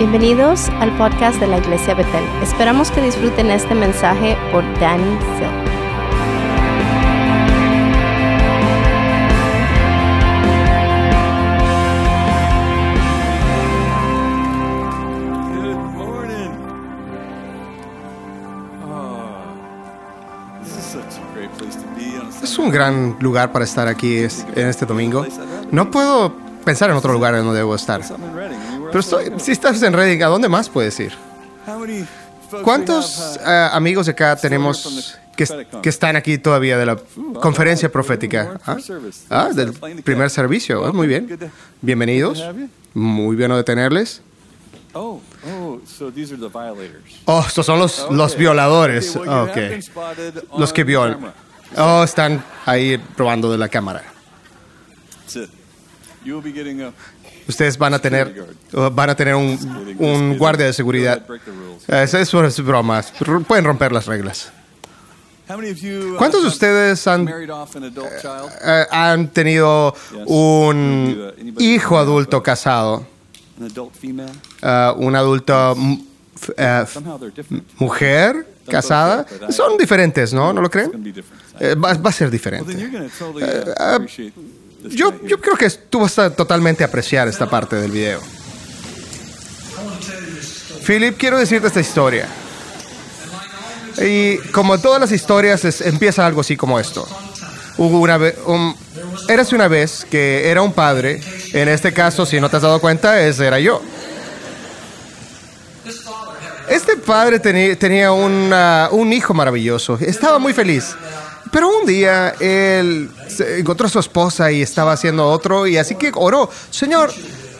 Bienvenidos al podcast de la Iglesia Betel. Esperamos que disfruten este mensaje por Danny Silk. Good morning. Oh, this is such a great place to be on a Es un gran lugar para estar aquí en este domingo. No puedo pensar en otro lugar en donde debo estar. Pero si estás en Reading, ¿a dónde más puedes ir? ¿Cuántos eh, amigos de acá tenemos que, están aquí todavía de la conferencia profética? ¿Ah? Ah, del primer servicio. Ah, muy bien. Bienvenidos. Muy bueno de tenerles. Oh, estos son los, los violadores. Okay, Los que violan. Oh, están ahí probando de la cámara. Ustedes van a tener, uh, van a tener un, un guardia de seguridad. rules. Eso es bromas. Pueden romper las reglas. How many of you uh, ¿Cuántos de ustedes han, married off an adult child? eh, han tenido un hijo adulto casado? An adult female? Eh, un adulto eh, different. mujer casada. Son diferentes, ¿no? ¿No lo creen? Eh, va, va a ser diferente. uh, Yo, yo creo que tú vas a totalmente apreciar esta parte del video. Philip, quiero decirte esta historia. Y como todas las historias, es- empieza algo así como esto. Hubo una vez, un, érase una vez que era un padre. En este caso, si no te has dado cuenta, ese era yo. Este padre tenía una- un hijo maravilloso. Estaba muy feliz. Pero un día él encontró a su esposa y estaba haciendo otro. Y así que oró: Señor,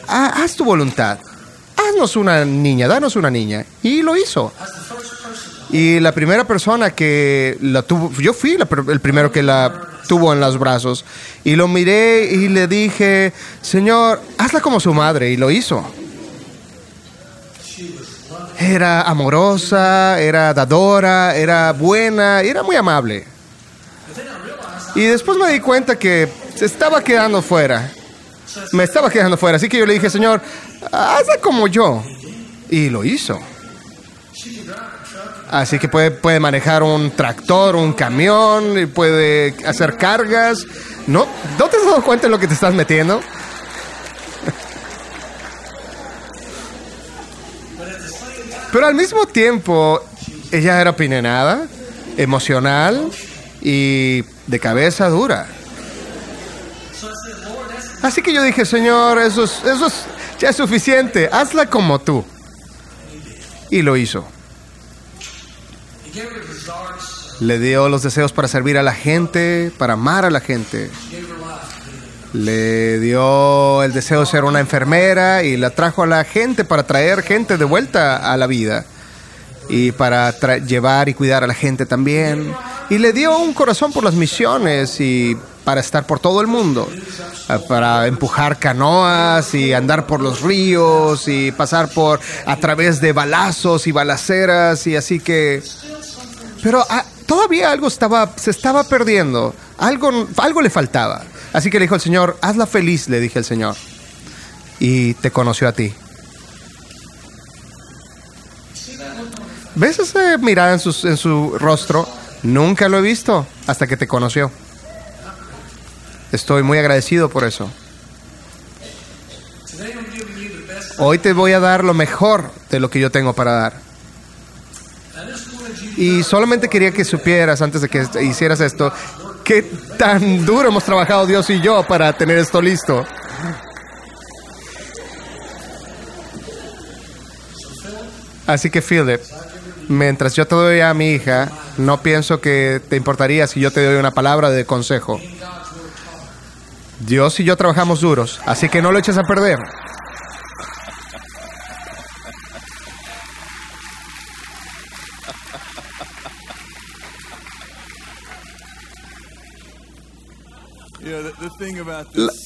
ha- haz tu voluntad. Haznos una niña, danos una niña. Y lo hizo. Y la primera persona que la tuvo, yo fui el primero que la tuvo en los brazos. Y lo miré y le dije: Señor, hazla como su madre. Y lo hizo. Era amorosa, era dadora, era buena, era muy amable. Y después me di cuenta que se estaba quedando fuera. Me estaba quedando fuera. Así que yo le dije, Señor, hazla como yo. Y lo hizo. Así que puede, manejar un tractor, un camión, puede hacer cargas. ¿No, ¿No te has dado cuenta de lo que te estás metiendo? Pero al mismo tiempo, ella era opinionada, emocional y de cabeza dura. Así que yo dije, Señor, eso es, eso es- ya es suficiente, hazla como tú. Y lo hizo. Le dio los deseos para servir a la gente, para amar a la gente. Le dio el deseo de ser una enfermera y la trajo a la gente para traer gente de vuelta a la vida. Y para llevar y cuidar a la gente también. Y le dio un corazón por las misiones y para estar por todo el mundo. Ah, Para empujar canoas y andar por los ríos y pasar por a través de balazos y balaceras y así que pero ah, todavía algo estaba, se estaba perdiendo. Algo, algo le faltaba. Así que le dijo el Señor, hazla feliz, le dije al Señor. Y te conoció a ti. ¿Ves esa mirada en, sus- en su rostro? Nunca lo he visto hasta que te conoció. Estoy muy agradecido por eso. Hoy te voy a dar lo mejor de lo que yo tengo para dar. Y solamente quería que supieras antes de que hicieras esto, qué tan duro hemos trabajado Dios y yo para tener esto listo. Así que Philip, mientras yo te doy a mi hija, no pienso que te importaría si yo te doy una palabra de consejo. Dios y yo trabajamos duros, así que no lo eches a perder.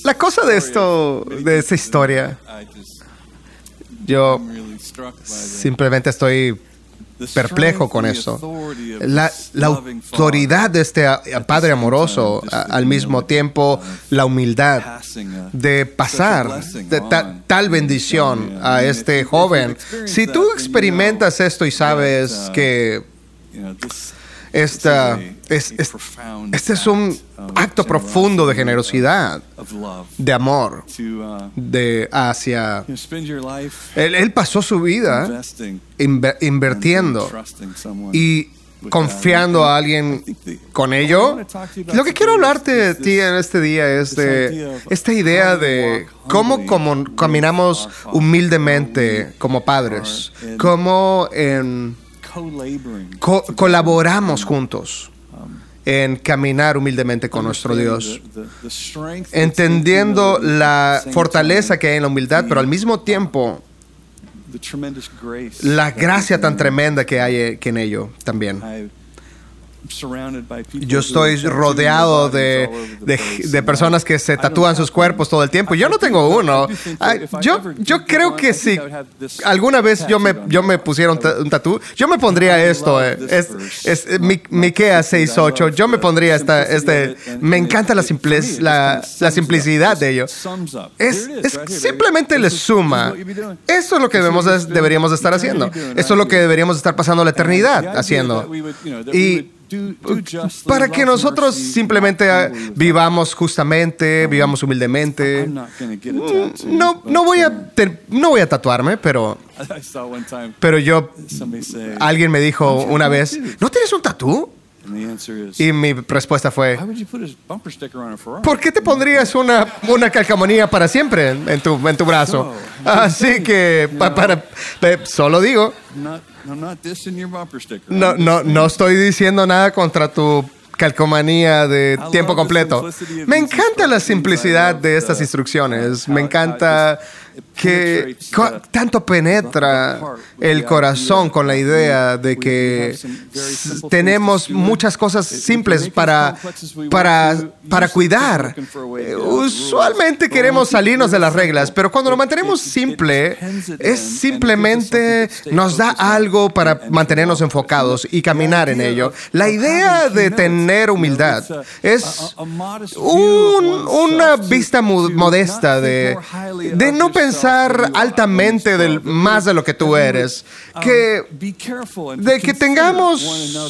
La, cosa de esto, de esta historia, yo simplemente estoy perplejo con eso. La, la autoridad de este a Padre amoroso, al mismo tiempo la humildad de pasar de ta- tal bendición a este joven. Si tú experimentas esto y sabes que esta, es, es- este es un acto profundo de generosidad, de amor, de hacia... Él, él pasó su vida inve- invirtiendo y confiando a alguien con ello. Lo que quiero hablarte de ti en este día es de esta idea de cómo como caminamos humildemente como padres, cómo en- co- colaboramos juntos en caminar humildemente con nuestro Dios, entendiendo la fortaleza que hay en la humildad, pero al mismo tiempo la gracia tan tremenda que hay eh, que en ello también. Yo estoy rodeado de, de, de personas que se tatúan sus cuerpos todo el tiempo. Yo no tengo uno. Ay, yo, yo creo que si alguna vez yo me, yo me pusiera un, ta- un tatú, yo me pondría esto. eh, Es, es, Mi- Miquea 6.8. Yo me pondría esta, este... Me encanta la, simple- la, la simplicidad de ello. Es, es simplemente le suma. Eso es lo que debemos de- deberíamos de estar haciendo. Eso es lo que deberíamos de estar pasando la eternidad haciendo. Y para que nosotros simplemente ah, vivamos justamente, vivamos humildemente. Mm, No, no voy a, no voy a tatuarme, pero, pero yo, alguien me dijo una vez, ¿no tienes un tatú? Y mi respuesta fue, ¿por qué te pondrías una, una calcamonía para siempre en, tu, en tu brazo? Así que, pa- para, pe- solo digo, no, no, no estoy diciendo nada contra tu calcomanía de tiempo completo. Me encanta la simplicidad de estas instrucciones. Me encanta que tanto penetra el corazón con la idea de que tenemos muchas cosas simples para, para, para cuidar. Usualmente queremos salirnos de las reglas, pero cuando lo mantenemos simple, es simplemente nos da algo para mantenernos enfocados y caminar en ello. La idea de tener humildad es un- una vista modesta de, de no pensar altamente del, más de lo que tú eres, que, de que tengamos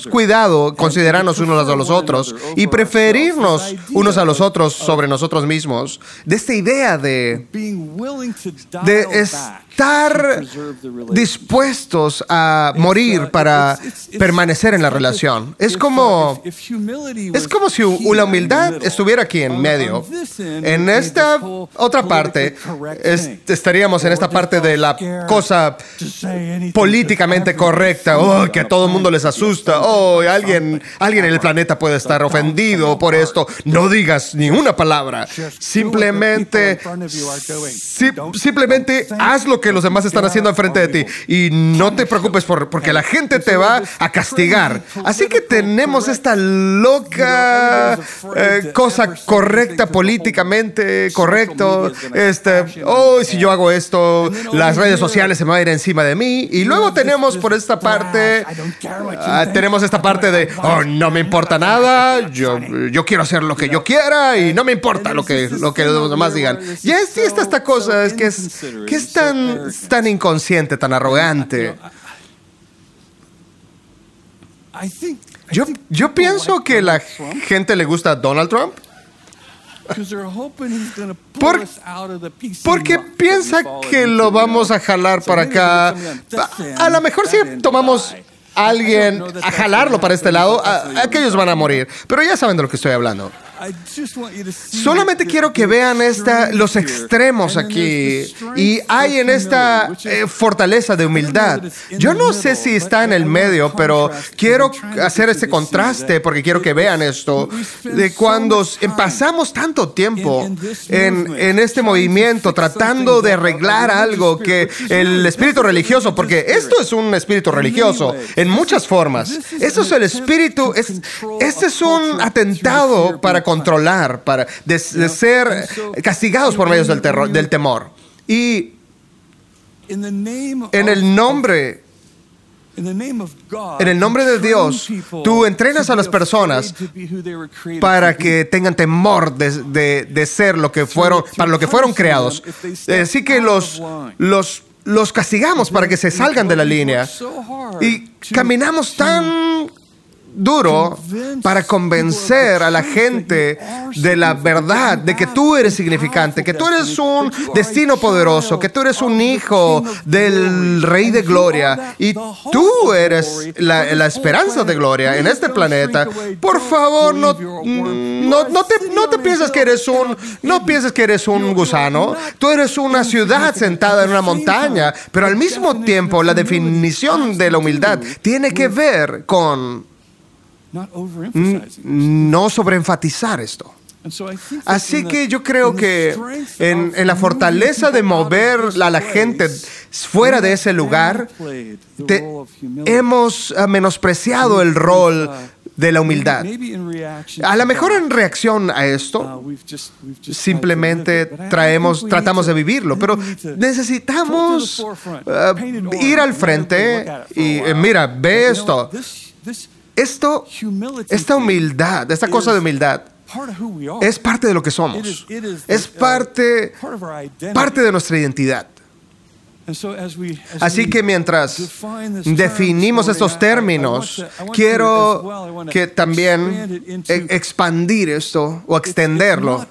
cuidado, considerarnos unos a los otros y preferirnos unos a los otros sobre nosotros mismos, de esta idea de, de estar dispuestos a morir para permanecer en la relación. Es como, es como si la humildad estuviera aquí en medio. En esta otra parte, es- estaríamos en esta parte de la cosa políticamente correcta, oh, que a todo el mundo les asusta, oh, alguien, alguien en el planeta puede estar ofendido por esto, no digas ni una palabra, simplemente, si- simplemente haz lo que los demás están haciendo enfrente de ti y no te preocupes por, porque la gente te va a castigar. Así que tenemos esta loca eh, cosa correcta políticamente, correcto, este, oh, si yo hago esto, las redes sociales se me van a ir encima de mí. Y luego tenemos por esta parte, ah, tenemos esta parte de, oh, no me importa nada, yo, yo quiero hacer lo que yo quiera y no me importa lo que, lo que los demás digan. Y es, y está esta cosa, es que es, que es tan, tan inconsciente, tan arrogante. Yo, yo pienso que la gente le gusta a Donald Trump Por- porque piensa que lo vamos a jalar para acá. A, a lo mejor si tomamos alguien a jalarlo para este lado, a- aquellos van a morir. Pero ya saben de lo que estoy hablando. Solamente quiero que vean esta, los extremos aquí. Y hay en esta eh, fortaleza de humildad. Yo no sé si está en el medio, pero quiero hacer este contraste porque quiero que vean esto. De cuando pasamos tanto tiempo en, en este movimiento tratando de arreglar algo que el espíritu religioso, porque esto es un espíritu religioso en muchas formas. Esto es el espíritu, es, este es un atentado para controlar, para de, de ser castigados por medio del, terror, del temor. Y en el nombre En el nombre de Dios, tú entrenas a las personas para que tengan temor de, de- de ser lo que fueron, para lo que fueron creados. Así que los, los, los castigamos para que se salgan de la línea. Y caminamos tan duro para convencer a la gente de la verdad, de que tú eres significante, que tú eres un destino poderoso, que tú eres un hijo del Rey de Gloria. y tú eres la, la esperanza de gloria en este planeta. Por favor, no, no, no, te, no te pienses que eres un, no pienses que eres un gusano. Tú eres una ciudad sentada en una montaña, pero al mismo tiempo la definición de la humildad tiene que ver con no sobreenfatizar esto. Así que yo creo que en, en la fortaleza de mover a la gente fuera de ese lugar, te- hemos ah, menospreciado el rol de la humildad. A lo mejor en reacción a esto, simplemente traemos, tratamos de vivirlo, pero necesitamos ah, ir al frente y eh, mira, ve esto. Esto, esta humildad, esta cosa de humildad, es parte de lo que somos. Es parte, parte de nuestra identidad. Así que mientras definimos estos términos, quiero que también e- expandir esto o extenderlo.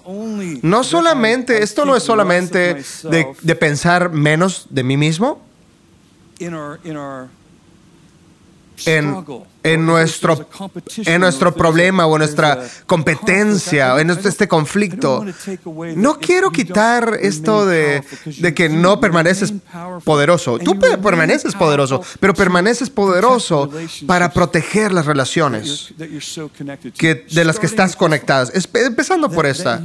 No solamente, esto no es solamente de, de pensar menos de mí mismo, en, en nuestro, en nuestro problema o en nuestra competencia o en este conflicto. No quiero quitar esto de, de que no permaneces poderoso. Tú pe- permaneces poderoso, pero permaneces poderoso para proteger las relaciones que, de las que estás conectadas. Empezando por esta.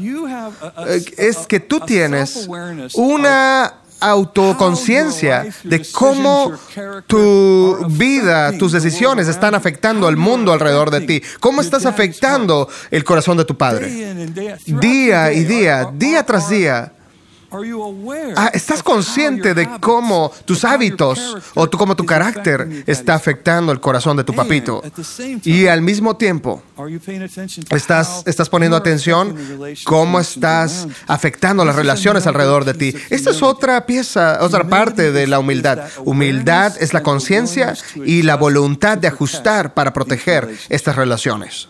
Eh, Es que tú tienes una autoconciencia de cómo tu vida, tus decisiones están afectando al mundo alrededor de ti. ¿Cómo estás afectando el corazón de tu padre? Día y día, día tras día. Ah, ¿Estás consciente de cómo tus hábitos o cómo tu carácter está afectando el corazón de tu papito? Y al mismo tiempo, ¿estás, estás poniendo atención cómo estás afectando las relaciones alrededor de ti? Esta es otra pieza, otra parte de la humildad. Humildad es la conciencia y la voluntad de ajustar para proteger estas relaciones.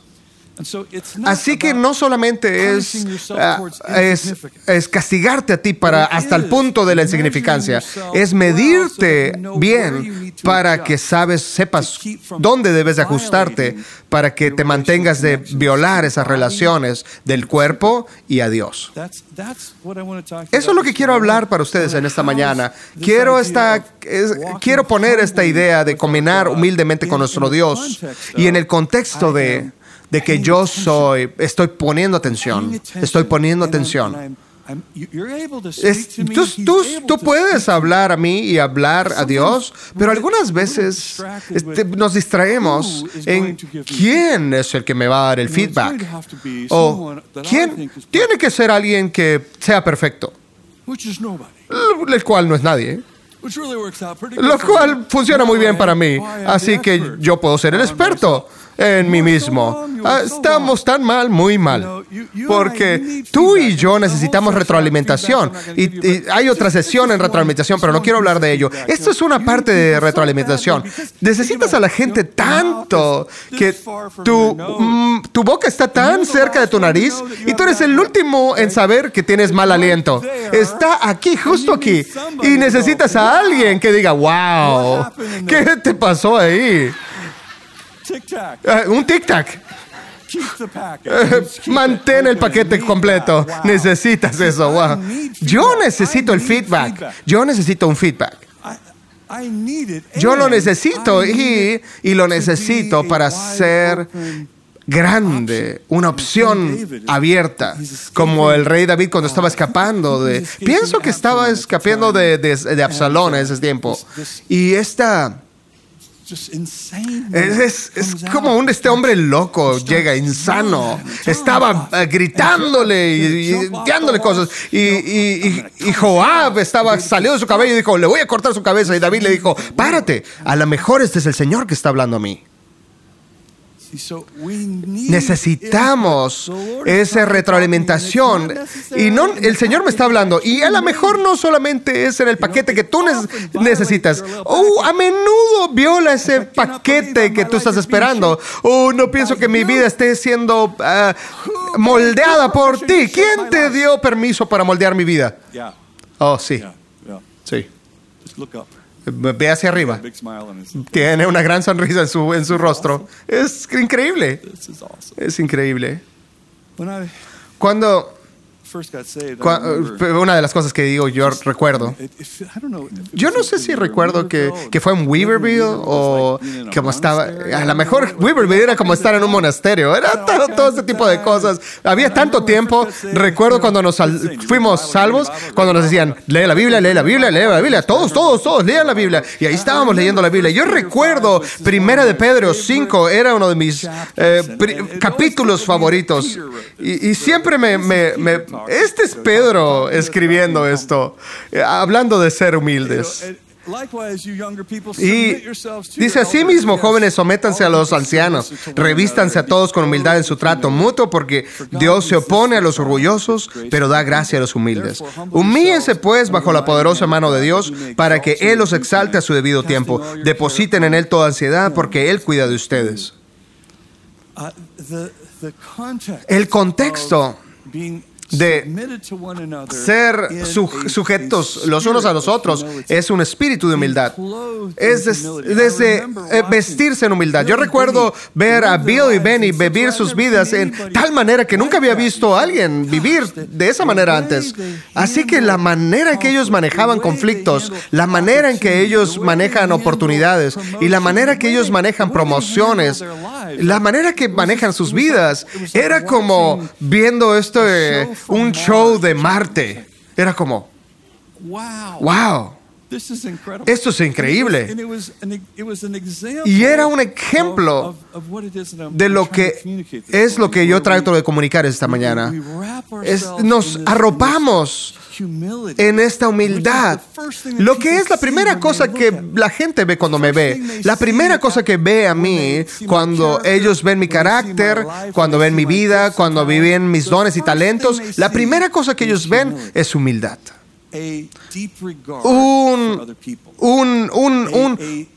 Así que no solamente es, ah, es, es castigarte a ti para hasta el punto de la insignificancia, es medirte bien para que sabes, sepas dónde debes de ajustarte para que te mantengas de violar esas relaciones del cuerpo y a Dios. Eso es lo que quiero hablar para ustedes en esta mañana. Quiero, esta, es- quiero poner esta idea de combinar humildemente con nuestro Dios y en el contexto de, de que yo soy, estoy poniendo atención, estoy poniendo atención. Es- tú, tú- tú puedes hablar a mí y hablar a Dios, pero algunas veces este, nos distraemos en quién es el que me va a dar el feedback. O quién tiene que ser alguien que sea perfecto, el el cual no es nadie. ¿eh? Lo cual funciona muy bien para mí. Así que yo puedo ser el experto en mí mismo. Ah, Estamos tan mal, muy mal. Porque tú y yo necesitamos retroalimentación. Y, y hay otra sesión en retroalimentación, pero no quiero hablar de ello. Esto es una parte de retroalimentación. Necesitas a la gente tanto que tu, mm, tu boca está tan cerca de tu nariz y tú eres el último en saber que tienes mal aliento. Está aquí, justo aquí. Y necesitas a alguien que diga, wow, ¿qué te pasó ahí? Ah, un tic-tac. Mantén el paquete completo. Necesitas eso. Wow. Yo necesito el feedback. Yo necesito un feedback. Yo lo necesito y, y lo necesito para ser grande, una opción abierta, como el rey David cuando estaba escapando de... Pienso que estaba escapando de, de, de Absalón en ese tiempo. Y esta... just insane. Es, es- como un este hombre loco llega insano. Estaba eh, gritándole y, y dándole cosas. Y, y, y- y Joab estaba salió de su cabello y dijo, le voy a cortar su cabeza. Y David le dijo, párate, a lo mejor este es el Señor que está hablando a mí. Necesitamos esa retroalimentación. Y no, el Señor me está hablando. Y a lo mejor no solamente es en el paquete que tú neces- necesitas. Oh, a menudo viola ese paquete que tú estás esperando. Oh, no pienso que mi vida esté siendo ah, moldeada por ti. ¿Quién te dio permiso para moldear mi vida? Oh, sí, sí. Ve hacia arriba. Tiene una gran sonrisa en su, en su rostro. Es increíble. Es increíble. Cuando una de las cosas que digo, yo recuerdo. Yo no sé si recuerdo que, que fue en Weaverville o como estaba. A lo mejor Weaverville era como estar en un monasterio. Era todo, todo ese tipo de cosas. Había tanto tiempo. Recuerdo cuando nos fuimos salvos, cuando nos decían, lee la Biblia, lee la Biblia, lee la Biblia. Todos, todos, todos, lean la Biblia. Y ahí estábamos leyendo la Biblia. Yo recuerdo, Primera de Pedro 5 era uno de mis eh, capítulos favoritos. Y, y siempre me, me- me- Este es Pedro escribiendo esto, eh, hablando de ser humildes. Y dice así mismo, jóvenes, sométanse a los ancianos, revístanse a todos con humildad en su trato mutuo, porque Dios se opone a los orgullosos, pero da gracia a los humildes. Humíllense pues bajo la poderosa mano de Dios, para que Él los exalte a su debido tiempo. Depositen en Él toda ansiedad, porque Él cuida de ustedes. El contexto de ser su- sujetos los unos a los otros es un espíritu de humildad. Es des- desde eh, vestirse en humildad. Yo recuerdo ver a Bill y Benny vivir sus vidas en tal manera que nunca había visto a alguien vivir de esa manera antes. Así que la manera en que ellos manejaban conflictos, la manera en que ellos manejan oportunidades y la manera que ellos manejan promociones, la manera que manejan sus vidas, era como viendo esto, eh, un show de Marte. Era como, wow. Esto es increíble. Y era un ejemplo de lo que es lo que yo trato de comunicar esta mañana. Es- nos arropamos en esta humildad. Lo que es la primera cosa que la gente ve cuando me ve. La primera cosa que ve a mí cuando ellos ven mi carácter, cuando ven mi vida, cuando viven mis dones y talentos, la primera cosa que ellos ven es humildad. Un, un, un, un-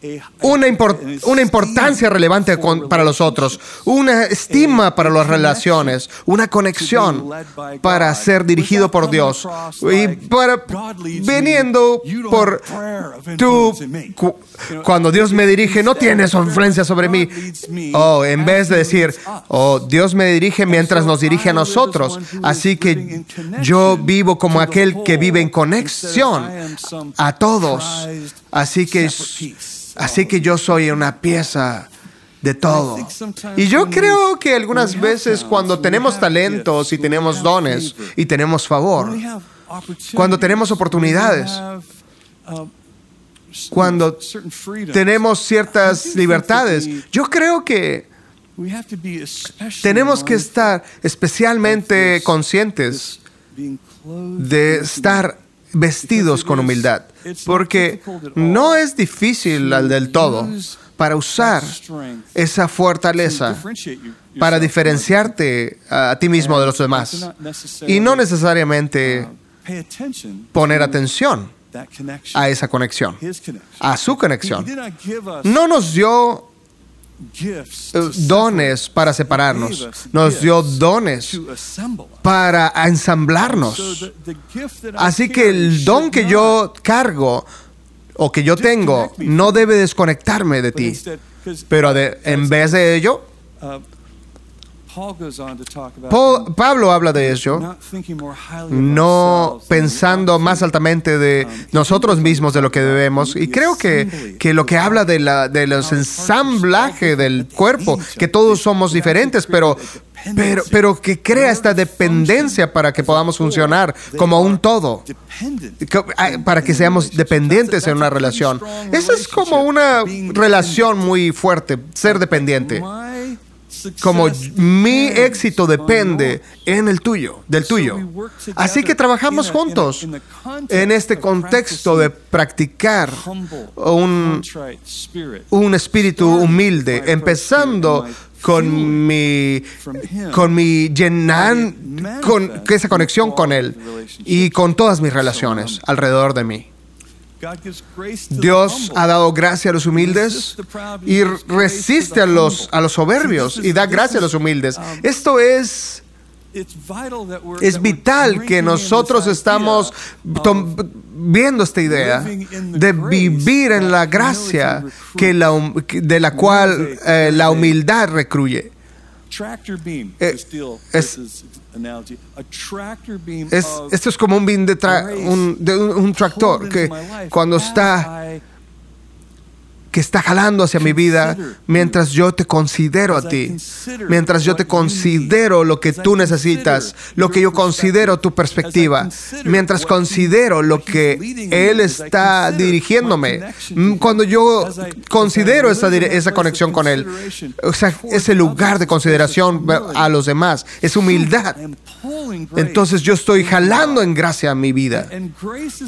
una, impor- una importancia relevante con- para los otros, una estima para las relaciones, una conexión para ser dirigido por Dios. y para viniendo por cu- cuando Dios me dirige no tiene su influencia sobre mí. Oh, en vez de decir, oh, Dios me dirige mientras nos dirige a nosotros. Así que yo vivo como aquel que vive en conexión a todos. Así que, así que yo soy una pieza de todo. Y yo creo que algunas veces cuando tenemos talentos y tenemos dones y tenemos favor, cuando tenemos oportunidades, cuando tenemos ciertas libertades, yo creo que tenemos que estar especialmente conscientes de estar vestidos con humildad, porque no es difícil al del todo para usar esa fortaleza para diferenciarte a ti mismo de los demás y no necesariamente poner atención a esa conexión, a su conexión. No nos dio dones para separarnos, nos dio dones para ensamblarnos. Así que el don que yo cargo o que yo tengo no debe desconectarme de ti. Pero de- en vez de ello, Paul- Pablo habla de ello, no pensando más altamente de nosotros mismos de lo que debemos. Y creo que, que lo que habla de, la, de los ensamblaje del cuerpo, que todos somos diferentes, pero pero, pero que crea esta dependencia para que podamos funcionar como un todo. Ah, Para que seamos dependientes en una relación. Esa es como una relación muy fuerte, ser dependiente. Como mi éxito depende en el tuyo, del tuyo. Así que trabajamos juntos en este contexto de practicar un, un espíritu humilde, empezando con mi, con mi con esa conexión con Él y con todas mis relaciones alrededor de mí. Dios ha dado gracia a los humildes y resiste a los, a los soberbios y da gracia a los humildes. Esto es, es vital que nosotros estamos viendo esta idea de vivir en la gracia que la de la cual eh, la humildad recruye. Tractor beam, Eh, es- analogy, a tractor beam Es, of esto es como un, bin de tra- un, de un- un tractor que cuando está que está jalando hacia mi vida mientras yo te considero a ti, mientras yo te considero lo que tú necesitas, lo que yo considero tu perspectiva, mientras considero lo que Él está dirigiéndome, Mm, cuando yo considero esa, esa conexión con Él, o sea, ese lugar de consideración a los demás, es humildad. Entonces yo estoy jalando en gracia mi vida.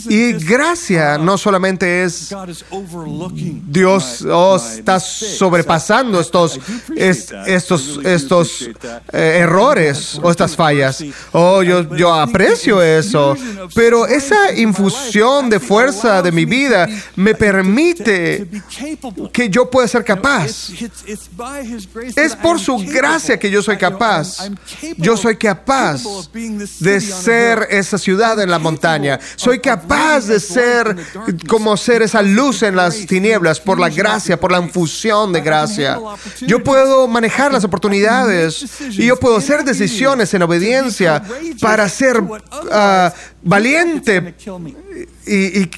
Y gracia no solamente es overlooking Dios oh, está sobrepasando estos, estos, estos eh, errores o estas fallas. Oh, yo, yo aprecio eso, pero esa infusión de fuerza de mi vida me permite que yo pueda ser capaz. Es por su gracia que yo soy capaz. Yo soy capaz de ser esa ciudad en la montaña. Soy capaz de ser como ser esa luz en las tinieblas por la gracia, por la infusión de gracia. Yo puedo manejar las oportunidades y yo puedo hacer decisiones en obediencia para ser ah, valiente. Y, y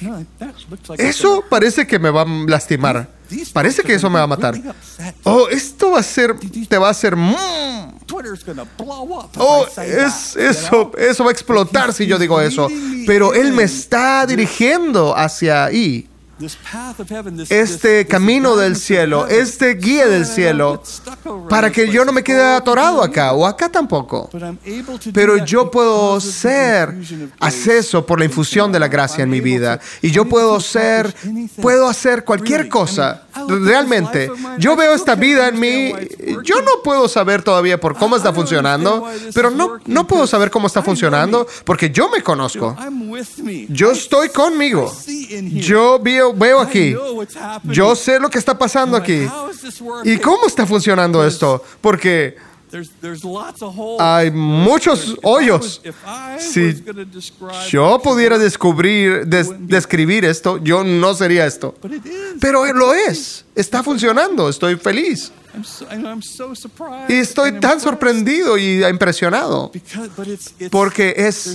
eso parece que me va a lastimar. Parece que eso me va a matar. Oh, esto va a ser, te va a hacer... mm. Oh, es, eso, eso va a explotar si yo digo eso. Pero Él me está dirigiendo hacia ahí. Este camino del cielo, este guía del cielo, para que yo no me quede atorado acá o acá tampoco. Pero yo puedo ser acceso por la infusión de la gracia en mi vida. Y yo puedo ser, puedo hacer cualquier cosa. Realmente, yo veo esta vida en mí. Yo no puedo saber todavía por cómo está funcionando, pero no, no puedo saber cómo está funcionando porque yo me conozco. Yo estoy conmigo. Yo veo, veo aquí. Yo sé lo que está pasando aquí. ¿Y cómo está funcionando esto? Porque hay muchos hoyos. Si yo pudiera descubrir, des- describir esto, yo no sería esto. Pero lo es. Está funcionando. Estoy feliz. Y estoy tan sorprendido y impresionado. Porque es-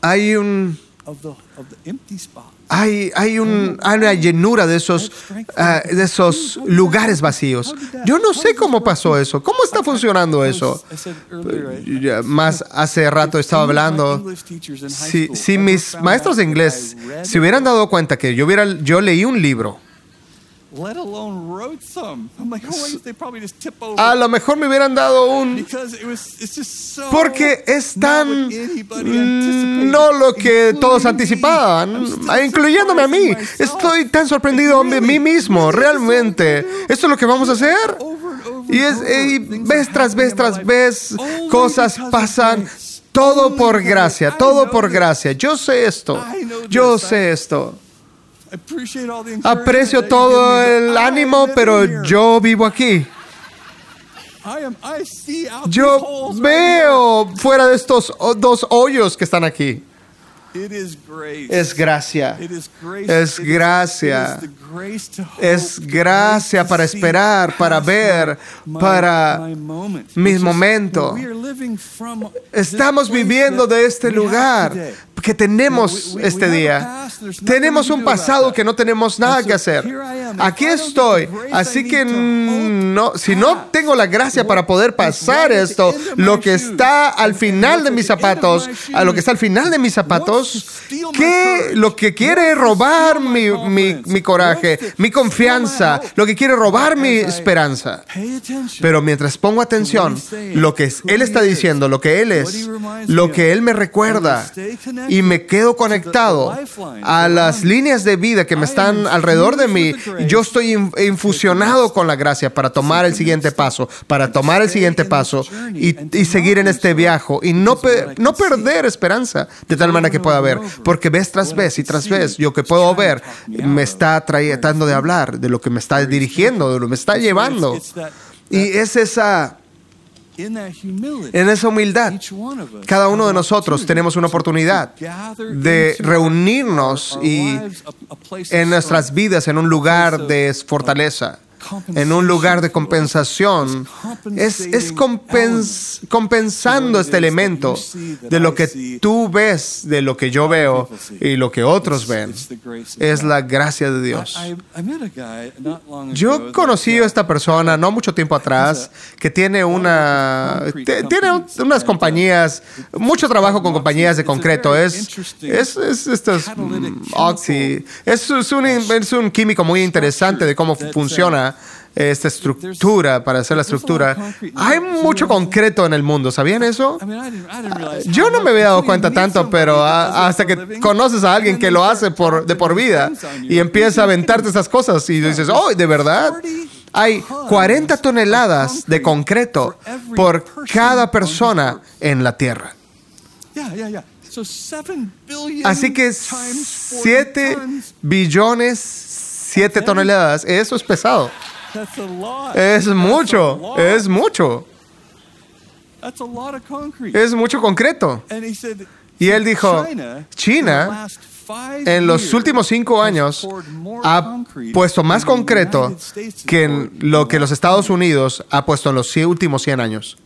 Hay un... Hay, hay, un, hay una llenura de esos, ah, de esos lugares vacíos. Yo no sé cómo pasó eso. ¿Cómo está funcionando eso? Más hace rato estaba hablando. Si, si mis maestros de inglés se hubieran dado cuenta que yo, hubiera, yo leí un libro, let alone wrote some. I'm like, oh, wait, they probably just tip over. a lo mejor me hubieran dado un... because it was, it's just so. Porque es tan mm, no lo que todos anticipaban, ah, incluyéndome a mí. Estoy tan sorprendido de mí mismo, realmente. ¿Esto es lo que vamos a hacer? Y, es, y are tras vez tras vez, cosas pasan. Todo por gracia, todo por gracia. Yo sé esto. Yo sé esto. Aprecio todo el ánimo, pero yo vivo aquí. Yo veo fuera de estos dos hoyos que están aquí. It is grace. Es gracia. It is grace. Es It is- gracia. Es gracia para see esperar, para ver, para mis momentos. we are living living from Estamos viviendo de este we have lugar que tenemos este have a día. Tenemos un pasado que no tenemos nada que hacer. Aquí estoy. Así que no, si no tengo la gracia para poder pasar esto, lo que está al final de mis zapatos, a lo que está al final de mis zapatos, my que lo que quiere robar mi, mi, mi coraje, mi confianza, lo que quiere robar mi esperanza. Pero mientras pongo atención, lo que Él está diciendo, lo que Él es, lo que Él me recuerda, y me quedo conectado a las líneas de vida que me están alrededor de mí, yo estoy in- infusionado con la gracia para tomar el siguiente paso, para tomar el siguiente paso y, y seguir en este viaje y no, pe- no perder esperanza de tal manera que pueda ver, porque vez tras vez y tras vez, yo que puedo ver, me está tratando de hablar de lo que me está dirigiendo, de lo que me está llevando. Y es esa, en esa humildad, cada uno de nosotros tenemos una oportunidad de reunirnos y en nuestras vidas en un lugar de fortaleza, en un lugar de compensación. Es, es compens- compensando este elemento de lo que tú ves, de lo que yo veo y lo que otros ven. Es la gracia de Dios. Yo conocí a esta persona no mucho tiempo atrás que tiene una tiene un- unas compañías mucho trabajo con compañías de concreto es es, es esto es, mm, Oxy es, es un, es un químico muy interesante de cómo funciona esta estructura para hacer la estructura hay mucho concreto en el mundo ¿sabían eso? Yo no me había dado cuenta tanto, pero hasta que conoces a alguien que lo hace por, de por vida y empieza a aventarte esas cosas y dices, oh, ¿de verdad? Hay 40 toneladas de concreto por cada persona en la Tierra. Así que times 40 7 tons, billones, 7 toneladas, eso es pesado. Es mucho, es mucho, es mucho concreto. And he said, Y él dijo, China, en los últimos cinco años ha puesto más concreto que en lo in que the los Estados 100 Unidos ha puesto en los últimos 100 años.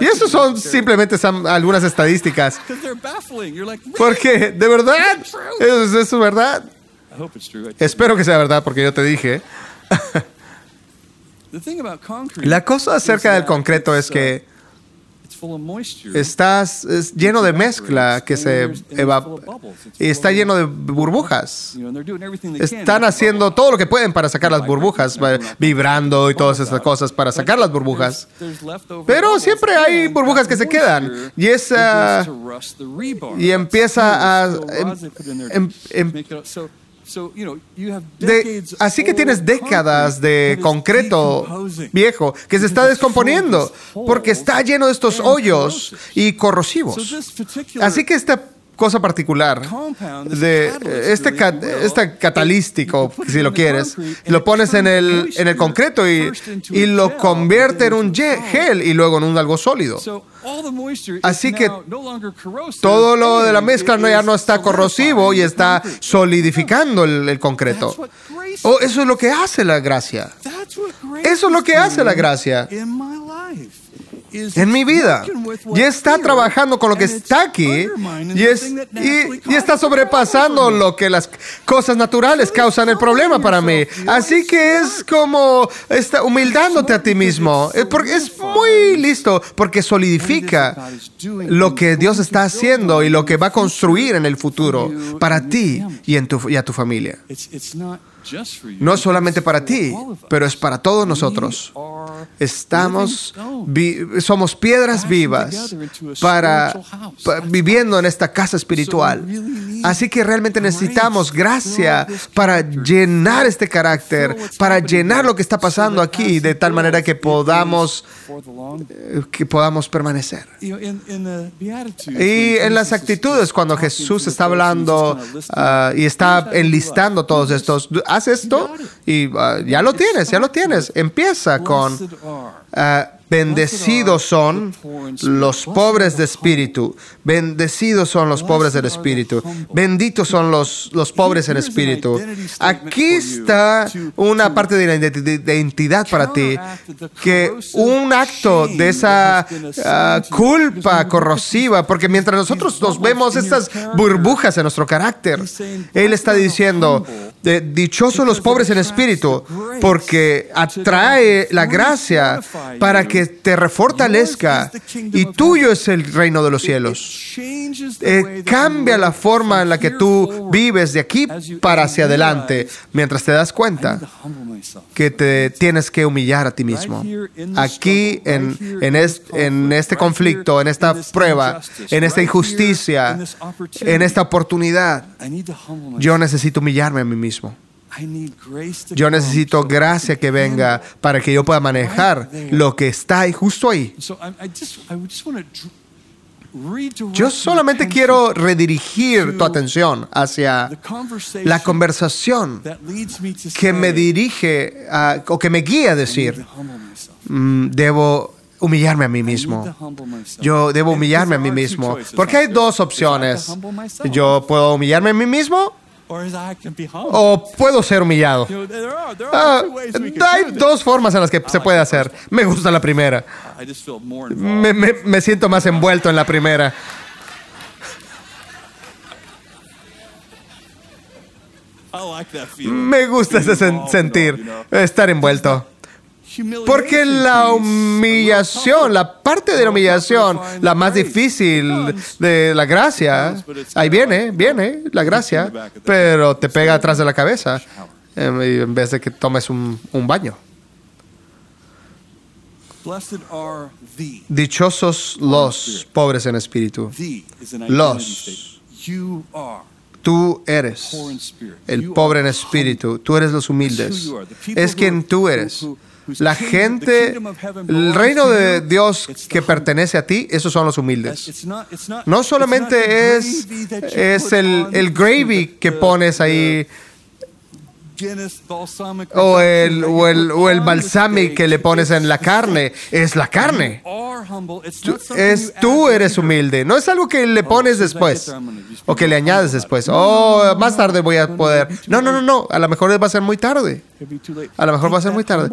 Y eso son simplemente algunas estadísticas. Because they're baffling. You're like, really? Porque, de verdad, ¿es eso verdad? Espero que sea verdad porque yo te dije. La cosa acerca del concreto es que uh, estás es lleno de mezcla que se y está lleno de burbujas. Están haciendo todo lo que pueden para sacar las burbujas, va- vibrando y todas esas cosas para sacar las burbujas. Pero bubbles siempre hay burbujas que se quedan. Y esa- y empieza a- em- to em- de- así que tienes décadas de concreto viejo que se está descomponiendo porque está lleno de estos hoyos y So corrosivos. this particular Así que esta cosa particular de este, ca- este catalístico, si lo quieres, lo pones en el, en el concreto y, y lo convierte en un gel y luego en un algo sólido. Así que Todo lo de la mezcla ya no está corrosivo y está solidificando el, el concreto. That's what grace Oh, eso es lo que hace la gracia. Eso es lo que hace la gracia. En mi vida. Y está trabajando con lo que está aquí y, es, y, y está sobrepasando lo que las cosas naturales causan el problema para mí. Así que es como está humildándote a ti mismo. Porque es muy listo porque solidifica lo que Dios está haciendo y lo que va a construir en el futuro para ti y, en tu, y a tu familia. No es solamente para ti, pero es para todos nosotros. Estamos, vi- somos piedras vivas para, pa- viviendo en esta casa espiritual. Así que realmente necesitamos gracia para llenar este carácter, para llenar lo que está pasando aquí, de tal manera que podamos, Eh, que podamos permanecer. Y en las actitudes, cuando Jesús está hablando ah, y está "Here's how you enlistando todos estos, haz esto y ah, ya lo tienes, ya lo tienes. Empieza con ah, Bendecidos son los pobres de espíritu. Bendecidos son los pobres del espíritu. Benditos son los, los pobres en espíritu. Aquí está una parte de la identi- de identidad para ti. Que un acto de esa ah, culpa corrosiva, porque mientras nosotros nos vemos estas burbujas en nuestro carácter, Él está diciendo, de- dichosos los pobres en espíritu, porque atrae la gracia para que te refortalezca y tuyo es el reino de los cielos. Eh, cambia la forma en la que tú vives de aquí para hacia adelante mientras te das cuenta que te tienes que humillar a ti mismo. Aquí en, en este conflicto, en esta prueba, en esta injusticia, en esta oportunidad, yo necesito humillarme a mí mismo. Yo necesito gracia que venga para que yo pueda manejar lo que está ahí, justo ahí. Yo solamente quiero redirigir tu atención hacia la conversación que me dirige a- o que me guía a decir, "Mm, debo humillarme a mí mismo. Yo debo humillarme a mí mismo. Porque hay dos opciones. Yo puedo humillarme a mí mismo o puedo ser humillado. Ah, hay dos formas en las que se puede hacer. Me gusta la primera. Me, me- me siento más envuelto en la primera. Me gusta ese sen- sentir, estar envuelto. Porque la humillación, la parte de la humillación, la más difícil de la gracia, ahí viene, viene la gracia, pero te pega atrás de la cabeza em, en vez de que tomes un, un baño. Dichosos los pobres en espíritu. Los. Tú eres el pobre en espíritu. Tú eres los humildes. Es quien tú eres. La gente, el reino de Dios que pertenece a ti, esos son los humildes. No solamente es, es el, el gravy que pones ahí o el, o el, o el balsamic que le pones en la carne, es la carne. Tú- Es, tú eres humilde, no es algo que le pones después o que le añades después. Oh, más tarde voy a poder. No, no, no, no, a lo mejor va a ser muy tarde. A lo mejor va a ser muy tarde.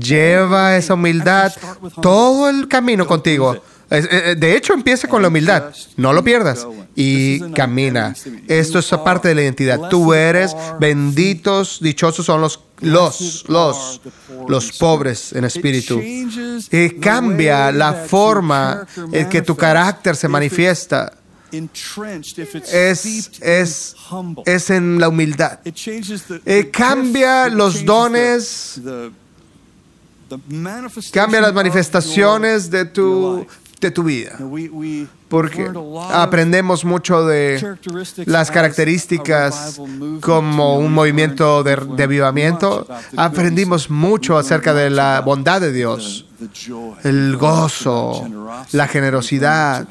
Lleva esa humildad todo el camino contigo. Es- eh, De hecho, empieza con la humildad. No lo pierdas. Y camina. Esto es parte de la identidad. Tú eres benditos, dichosos son los, los, los, pobres en espíritu. Y cambia la forma en que tu carácter se manifiesta. Es, es, es en la humildad. Eh, cambia los dones, cambia las manifestaciones de tu, de tu vida. Porque aprendemos mucho de las características como un movimiento de, de avivamiento. Aprendimos mucho acerca de la bondad de Dios, el gozo, la generosidad,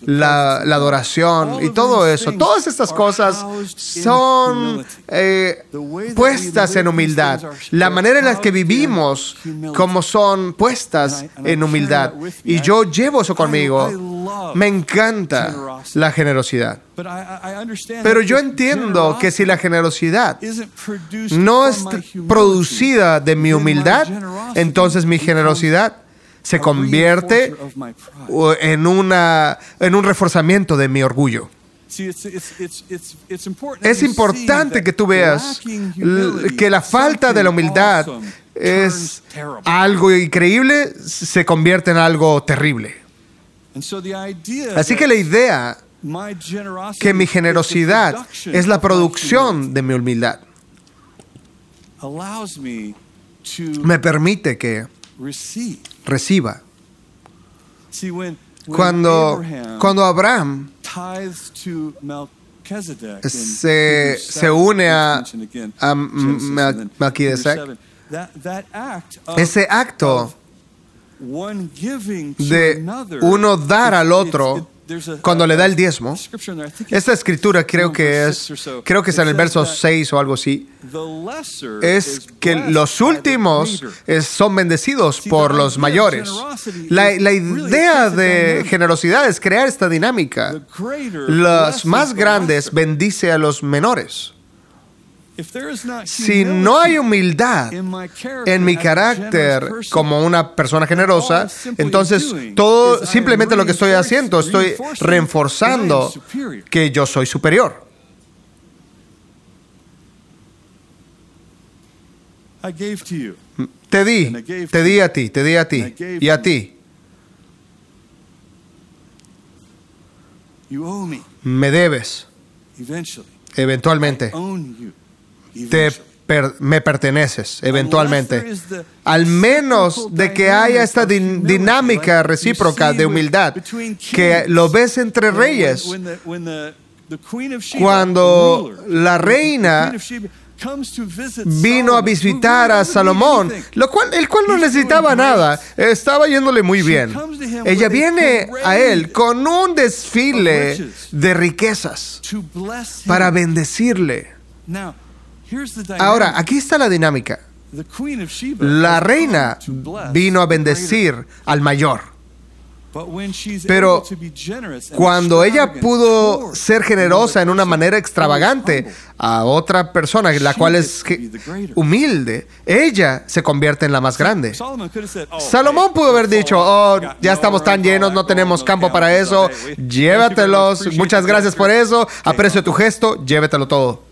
la, la adoración y todo eso. Todas estas cosas son eh, puestas en humildad. La manera en la que vivimos como son puestas en humildad. Y yo llevo eso conmigo. Me encanta la generosidad. Pero yo entiendo que si la generosidad no es producida de mi humildad, entonces mi generosidad se convierte en, una, en un reforzamiento de mi orgullo. Es importante que tú veas que la falta de la humildad es algo increíble, se convierte en algo terrible. Así que la idea que mi generosidad es la producción de mi humildad. Me permite que reciba. Cuando, cuando Abraham se, se une a, a Melquisedec, ese acto de uno dar al otro cuando le da el diezmo, esta escritura creo que es, creo que está en el verso says that 6 o algo así, es que los últimos son bendecidos por los mayores. La, la idea de generosidad es crear esta dinámica. Los más grandes bendice a los menores. If there is not Si no hay humility humildad in my character en mi as a generous carácter como una persona generosa, entonces todo simplemente lo que estoy haciendo, estoy reforzando que yo soy superior. Te di, te di a ti, te di a ti y a ti. Me debes eventualmente. Te per- me perteneces eventualmente. Al menos de que haya esta din- dinámica recíproca de humildad, que lo ves entre reyes. Cuando la reina vino a visitar a Salomón, lo cual, el cual no necesitaba nada, estaba yéndole muy bien. Ella viene a él con un desfile de riquezas para bendecirle. Ahora, aquí está la dinámica. La reina vino a bendecir al mayor. Pero Cuando ella pudo ser generosa en una manera extravagante a otra persona, la cual es humilde, ella se convierte en la más grande. "Oh, Salomón pudo haber dicho, oh, ya estamos tan llenos, no tenemos campo para eso, llévatelos, muchas gracias por eso, aprecio tu gesto, llévetelo todo.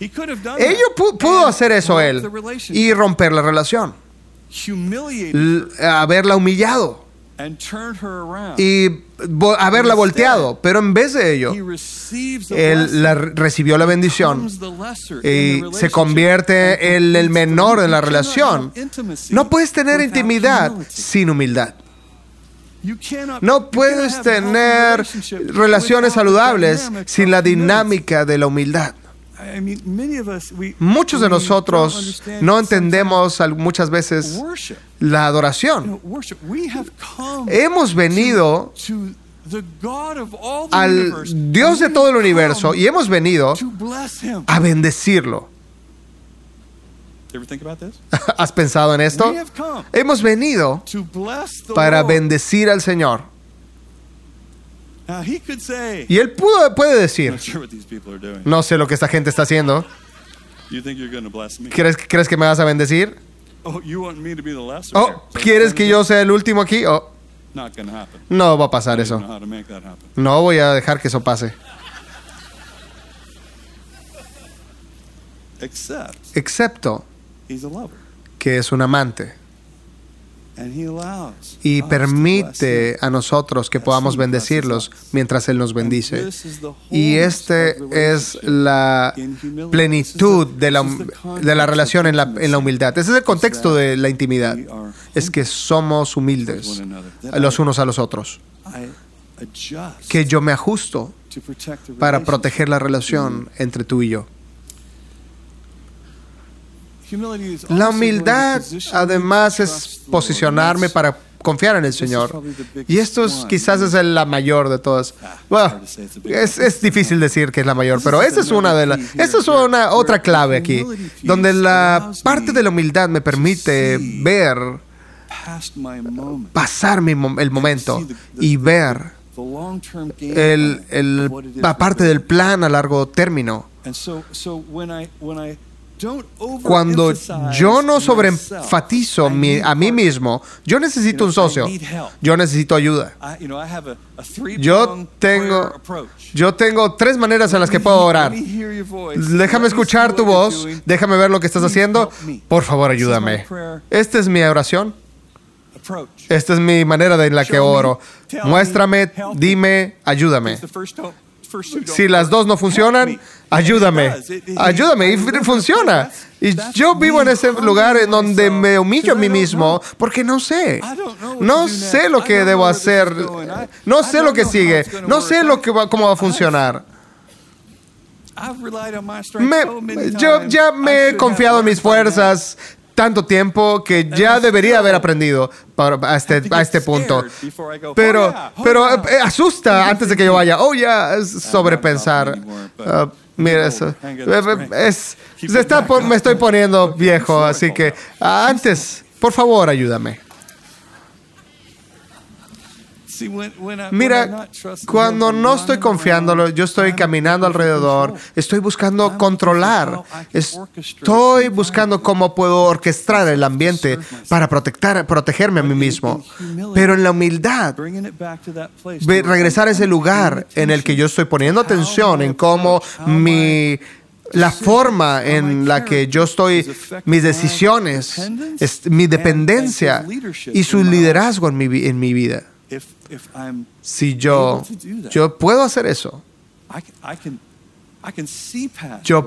He could have done Ello that pu- pudo hacer eso él y romper la relación, haberla humillado y haberla volteado, pero en vez de ello, él la recibió la bendición y se convierte en el menor en la relación. No puedes tener intimidad sin humildad. No puedes tener relaciones saludables sin la dinámica de la humildad. I mean, many of us, we- Muchos de nosotros understand no entendemos muchas veces worship. la adoración. know, worship. We have come Hemos venido to the God of all the al universe. Dios de todo el universo y hemos venido to bless him. a bendecirlo. You ever think about this? ¿Has pensado en esto? We have come Hemos venido to bless the para Lord. bendecir al Señor. Y Él pudo- puede decir, no sé lo que esta gente está haciendo. You think you're going to bless me? ¿Crees, ¿Crees que me vas a bendecir? Oh, you want me to be the lesser? Oh, ¿quieres que yo sea el último aquí? Oh, Not going to happen. no va a pasar eso. No voy a dejar que eso pase. Except Excepto he's a lover. que es un amante y permite a nosotros que podamos bendecirlos mientras Él nos bendice. Y the es la plenitud de la, de la relación en la, en la humildad. Ese es el contexto de la intimidad. Es que somos humildes los unos a los otros. Que yo me ajusto para proteger la relación entre tú y yo. La humildad además es posicionarme para confiar en el Señor. Y esto es quizás es la mayor de todas. Ah, Bueno, es, es difícil decir que es la mayor, pero esta es una de las... Esta es una otra clave aquí, donde la parte de la humildad me permite ver, pasar mi el momento y ver el, el- la parte del plan a largo término. Cuando yo no sobreenfatizo a mí mismo, yo necesito un socio. Yo necesito ayuda. Yo tengo, yo tengo tres maneras en las que puedo orar. Déjame escuchar tu voz, déjame ver lo que estás haciendo. Por favor, ayúdame. Esta es mi oración. Esta es mi manera de en la que oro. Muéstrame, dime, ayúdame. Si las dos no funcionan, me. ayúdame. Ayúdame. Y funciona. Y yo vivo en ese lugar en donde me humillo a mí mismo porque no sé. No sé lo que debo hacer. No sé lo que sigue. No sé lo que va- cómo va a funcionar. Me- yo ya me he confiado en mis fuerzas tanto tiempo que ya debería haber aprendido para- a este, a este punto. Pero, pero eh, asusta antes de que yo vaya. Oh, ya, es sobrepensar. Ah, mira eso. Eh, eh, Es, se está me estoy poniendo viejo, así que antes, por favor, ayúdame. Mira, cuando no estoy confiándolo, yo estoy caminando alrededor, estoy buscando controlar, estoy buscando cómo puedo orquestar el ambiente para protectar, protegerme a mí mismo. Pero en la humildad, regresar a ese lugar en el que yo estoy poniendo atención en cómo mi la forma en la que yo estoy, mis decisiones, es- mi dependencia y su liderazgo en mi, en mi vida. Si yo, yo puedo hacer eso, yo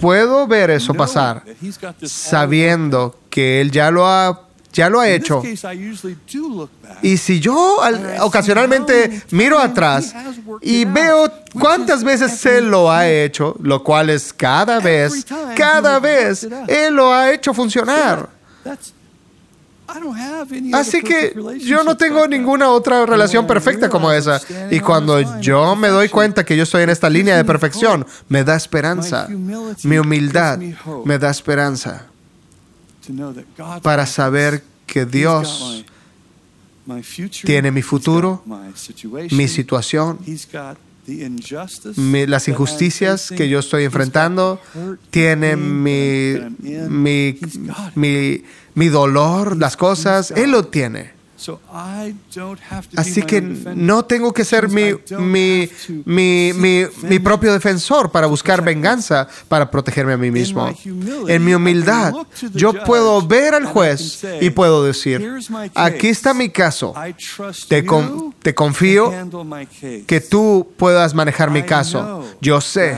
puedo ver eso pasar sabiendo que él ya lo ha, ya lo ha hecho. Y si yo al- ocasionalmente miro atrás y veo cuántas veces él lo ha hecho, lo cual es cada vez, cada vez, él lo ha hecho funcionar. Así que yo no tengo ninguna otra relación perfecta como esa. Y cuando yo me doy cuenta que yo estoy en esta línea de perfección, me da esperanza. Mi humildad me da esperanza para saber que Dios tiene mi futuro, mi situación, mi- las injusticias que yo estoy enfrentando, tiene mi, mi, mi, mi dolor, las cosas, Él lo tiene. Así que no tengo que ser mi, mi, mi, mi, propio defensor para buscar venganza, para protegerme a mí mismo. En mi humildad, yo puedo ver al juez y puedo decir, aquí está mi caso, te, con- te confío que tú puedas manejar mi caso. Yo sé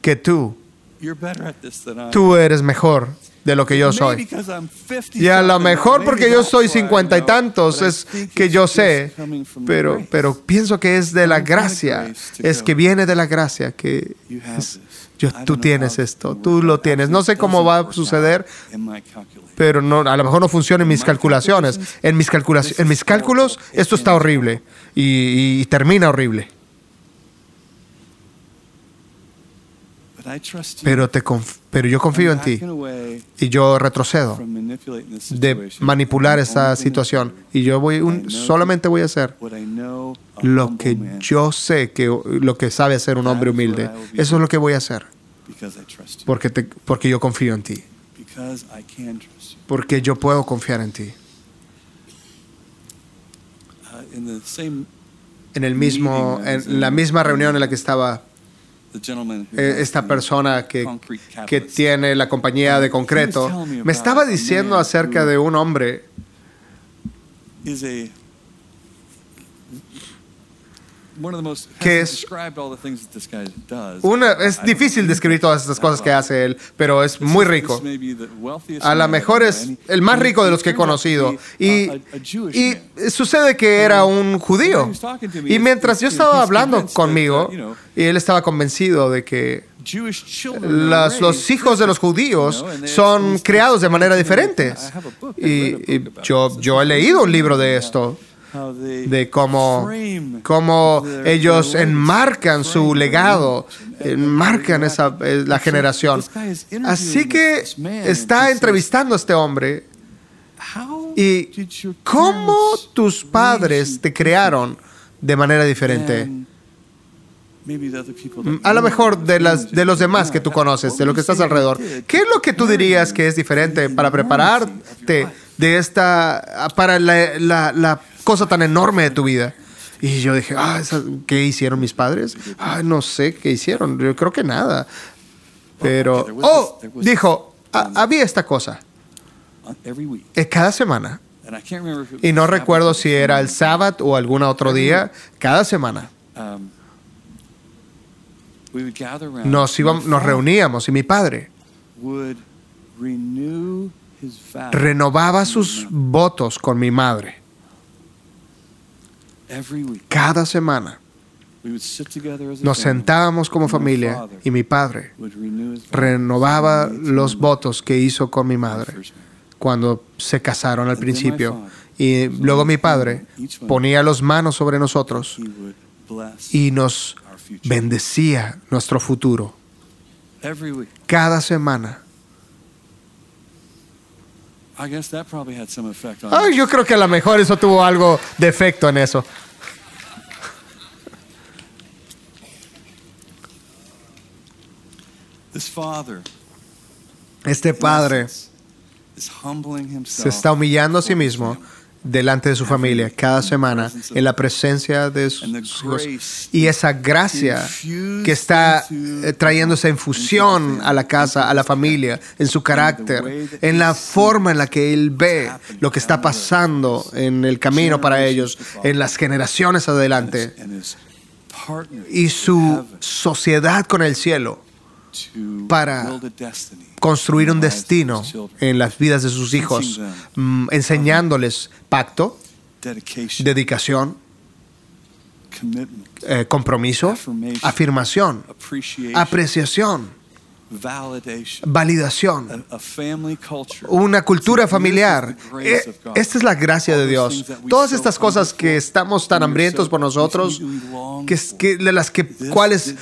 que tú, tú eres mejor de lo que yo soy. Y a lo mejor porque yo soy cincuenta y tantos es que yo sé, pero, pero pienso que es de la gracia, es que viene de la gracia, que es- yo, tú tienes esto, tú lo tienes. No sé cómo va a suceder, pero no, a lo mejor no funciona en mis calculaciones. En mis, calculaci- en mis cálculos esto está horrible y, y termina horrible. Pero, te conf- pero yo confío en ti y yo retrocedo de manipular esa situación y yo voy un- solamente voy a hacer lo que yo sé que lo que sabe hacer un hombre humilde. Eso es lo que voy a hacer porque te- porque yo confío en ti, porque yo puedo confiar en ti. En el mismo en la misma reunión en la que estaba esta persona que, que tiene la compañía de concreto. me estaba diciendo acerca de un hombre que es una es difícil describir todas estas cosas que hace él, pero es muy rico. A lo mejor es el más rico de los que he conocido. Y, y sucede que era un judío. Y mientras yo estaba hablando conmigo, y él estaba convencido de que las- los hijos de los judíos son creados de manera diferente. Y, y yo, yo he leído un libro de esto, de cómo, cómo ellos enmarcan su legado, enmarcan esa, eh, la generación. Así que está entrevistando a este hombre y cómo tus padres te crearon de manera diferente. A lo mejor de, las, de los demás que tú conoces, de lo que estás alrededor. ¿Qué es lo que tú dirías que es diferente para prepararte de esta, para la, la- la cosa tan enorme de tu vida? Y yo dije, ah, ¿qué hicieron mis padres? Ah, no sé qué hicieron, yo creo que nada. Pero, oh, dijo, "Ah, había esta cosa. Eh, Cada semana, y no recuerdo si era el sábado o algún otro día, cada semana nos, íbamos, nos reuníamos y mi padre renovaba sus votos con mi madre cada semana. nos sentábamos como familia y mi padre renovaba los votos que hizo con mi madre cuando se casaron al principio. Y luego mi padre ponía las manos sobre nosotros y nos bendecía nuestro futuro. Cada semana. I guess that probably had some effect on Ay, us. yo creo que a lo mejor eso tuvo algo de efecto en eso. This father Este padre is humbling se himself está humillando a sí mismo. Delante de su familia cada semana en la presencia de sus hijos. Y esa gracia que está eh, trayendo esa infusión a la casa, a la familia, en su carácter, en la forma en la que él ve lo que está pasando en el camino para ellos, en las generaciones adelante, y su sociedad con el cielo para construir un destino en las vidas de sus hijos, mm, enseñándoles pacto, dedicación, eh, compromiso, afirmación, apreciación, validación, una cultura familiar. Eh. Esta es la gracia de Dios. Todas estas cosas que estamos tan hambrientos por nosotros, que, que- de las que cuales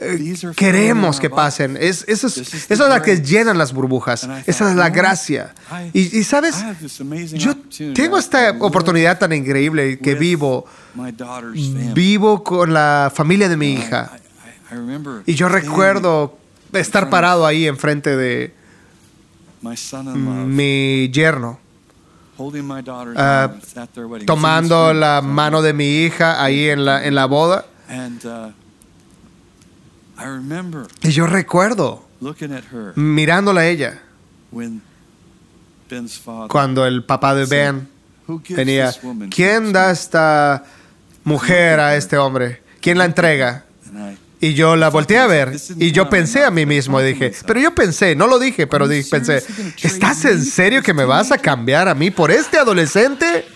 eh, queremos que pasen. Es, eso es, eso es la que llenan las burbujas. Esa es la "No, gracia. Y, y sabes, yo tengo esta oportunidad tan increíble que vivo, my daughter's family. vivo con la familia de mi hija. Y yo recuerdo estar parado ahí enfrente de son-in-law mi yerno, wedding. tomando la mano de mi hija ahí en la, en la boda. Uh, I remember Y yo recuerdo looking at her mirándola a ella cuando el papá de Ben to ¿Quién da esta mujer a este hombre? ¿Quién la entrega? Y yo la volteé a ver y yo pensé a mí mismo, dije, pero yo pensé, no lo dije, pero dije, pensé, ¿estás en serio que me vas a cambiar a mí por este adolescente?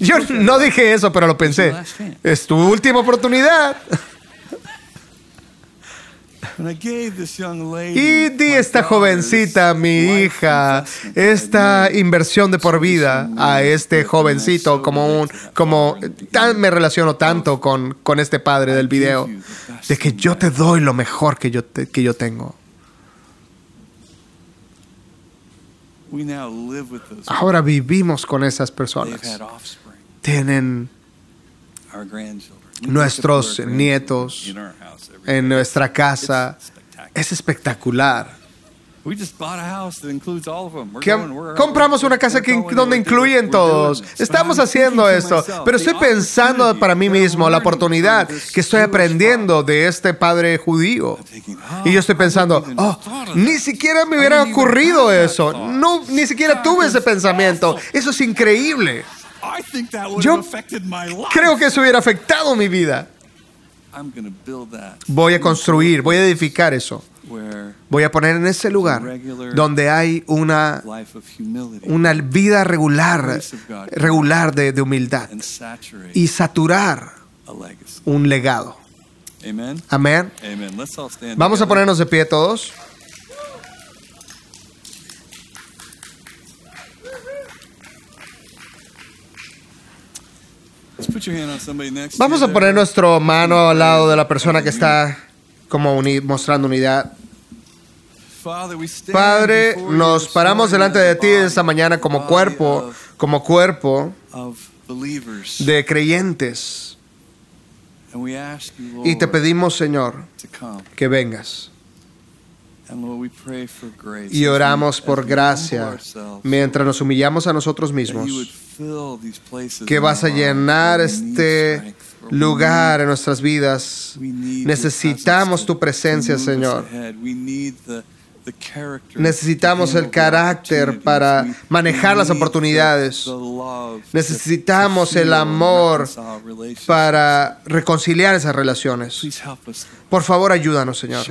Yo no dije eso, pero lo pensé. Es tu última oportunidad. Y di esta jovencita, mi hija, esta inversión de por vida a este jovencito, como un, como tan me relaciono tanto con, con este padre del video, de que yo te doy lo mejor que yo, te- que yo tengo. Ahora vivimos con esas personas. Tienen Nuestros nietos en nuestra casa. It's spectacular. Es espectacular. We just bought a house that includes all of them. We're Que going, we're- compramos una casa que, donde incluyen todos. Estamos haciendo esto, pero the estoy pensando opportunity para mí mismo la oportunidad que estoy aprendiendo de este padre judío. Oh, Y yo estoy I pensando, oh, ni siquiera me I hubiera ocurrido eso. No, ni siquiera tuve ese pensamiento. Eso es increíble. I think that would Yo have affected my life. Creo que eso hubiera afectado mi vida. I'm going to build that Voy a construir, voy a edificar eso. Voy a poner en ese lugar donde hay una, vida regular, regular de, de humildad y saturar un legado. Amén. Vamos a ponernos de pie todos. Vamos a poner nuestra mano al lado de la persona que está como uni- mostrando unidad. Padre, nos paramos delante de ti esta mañana como cuerpo, como cuerpo de creyentes. Y te pedimos, Señor, que vengas. Y oramos por gracia mientras nos humillamos a nosotros mismos. Que vas a llenar este lugar en nuestras vidas. Necesitamos tu presencia, Señor. Necesitamos el carácter para manejar las oportunidades. Necesitamos el amor para reconciliar esas relaciones. Por favor, ayúdanos, Señor.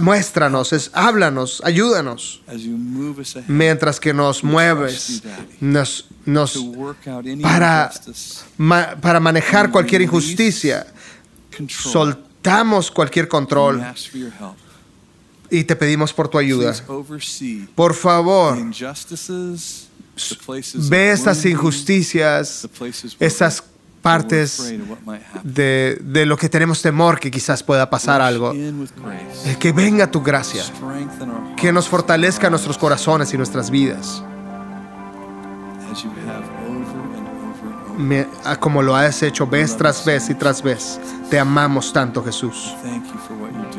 Muéstranos, es, háblanos, ayúdanos. Mientras que nos mueves, nos, nos, para- para manejar cualquier injusticia. Soltamos cualquier control y te pedimos por tu ayuda. Por favor, ve estas injusticias, estas partes de, de lo que tenemos temor que quizás pueda pasar algo. Que venga tu gracia, que nos fortalezca nuestros corazones y nuestras vidas. Me- ah, como lo has hecho vez tras vez y tras vez. Te amamos tanto, Jesús.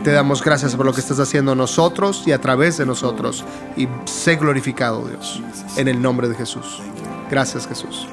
Te damos gracias por lo que estás haciendo en nosotros y a través de nosotros. Y sé glorificado, Dios, en el nombre de Jesús. Gracias, Jesús.